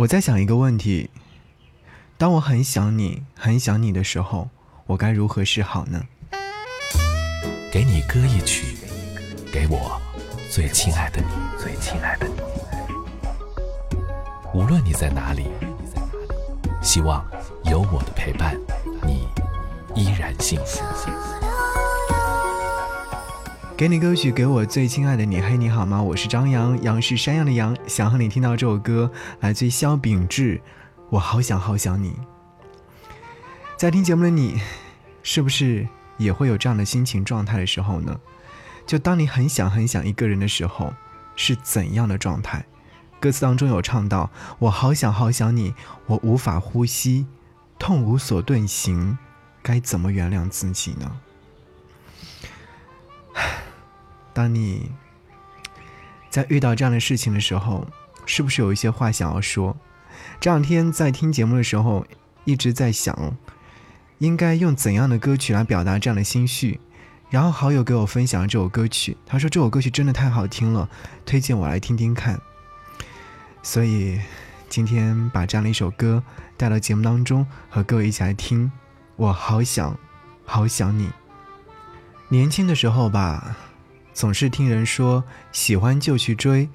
我在想一个问题：当我很想你、很想你的时候，我该如何是好呢？给你歌一曲，给我最亲爱的你，最亲爱的你。无论你在哪里，希望有我的陪伴，你依然幸福。给你歌曲，给我最亲爱的你。嘿，你好吗？我是张扬，杨是山羊的羊。想和你听到这首歌，来自萧秉志。我好想好想你。在听节目的你，是不是也会有这样的心情状态的时候呢？就当你很想很想一个人的时候，是怎样的状态？歌词当中有唱到：“我好想好想你，我无法呼吸，痛无所遁形，该怎么原谅自己呢？”当你在遇到这样的事情的时候，是不是有一些话想要说？这两天在听节目的时候，一直在想，应该用怎样的歌曲来表达这样的心绪。然后好友给我分享了这首歌曲，他说这首歌曲真的太好听了，推荐我来听听看。所以今天把这样的一首歌带到节目当中，和各位一起来听。我好想，好想你。年轻的时候吧。总是听人说喜欢就去追，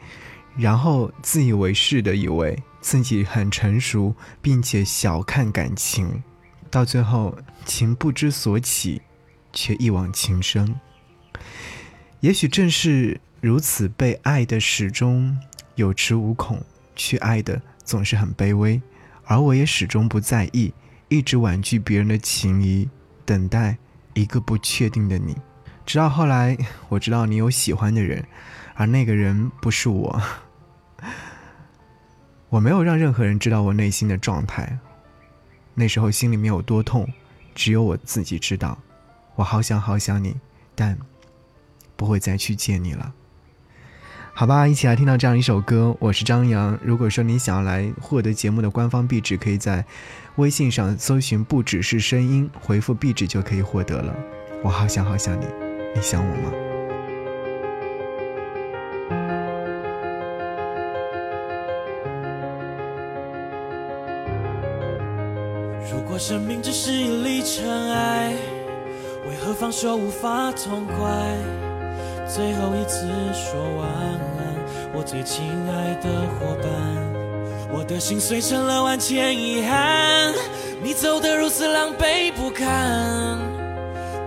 然后自以为是的以为自己很成熟，并且小看感情，到最后情不知所起，却一往情深。也许正是如此，被爱的始终有恃无恐，去爱的总是很卑微，而我也始终不在意，一直婉拒别人的情谊，等待一个不确定的你。直到后来，我知道你有喜欢的人，而那个人不是我。我没有让任何人知道我内心的状态。那时候心里面有多痛，只有我自己知道。我好想好想你，但不会再去见你了。好吧，一起来听到这样一首歌。我是张扬。如果说你想要来获得节目的官方壁纸，可以在微信上搜寻“不只是声音”，回复壁纸就可以获得了。我好想好想你。你想我吗？如果生命只是一粒尘埃，为何放手无法痛快？最后一次说晚安，我最亲爱的伙伴，我的心碎成了万千遗憾，你走得如此狼狈不堪。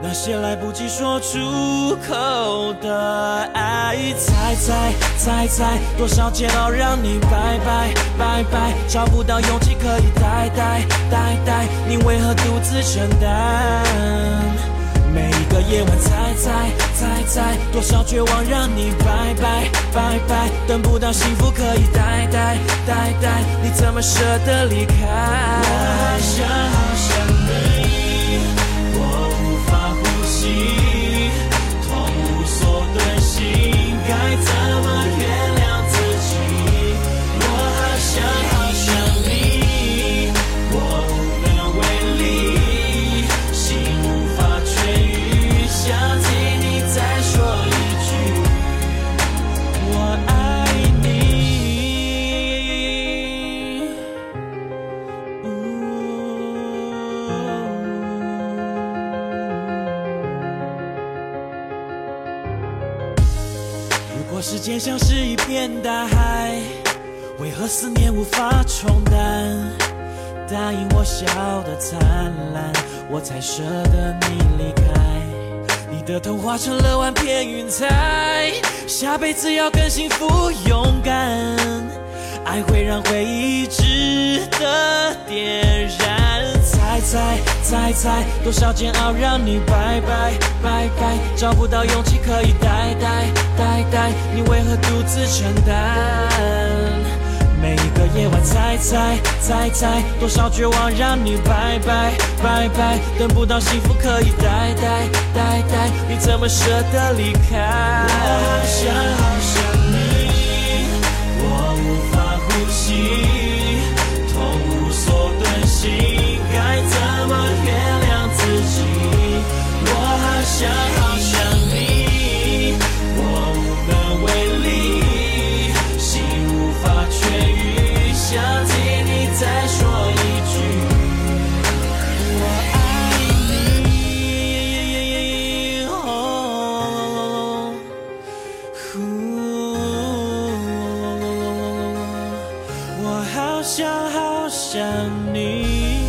那些来不及说出口的爱，猜猜猜猜，多少煎熬让你拜拜拜拜，找不到勇气可以代代代代，你为何独自承担？每一个夜晚，猜猜猜猜，多少绝望让你拜拜拜拜，等不到幸福可以代代代代，你怎么舍得离开？我好想时间像是一片大海，为何思念无法冲淡？答应我笑得灿烂，我才舍得你离开。你的童话成了万片云彩，下辈子要更幸福勇敢。爱会让回忆值得点燃。猜猜猜猜，多少煎熬让你拜拜拜拜，找不到勇气可以代代你为何独自承担？每一个夜晚，猜猜猜猜，多少绝望让你拜拜拜拜，等不到幸福可以待待待待，你怎么舍得离开？我好想好想想好想你。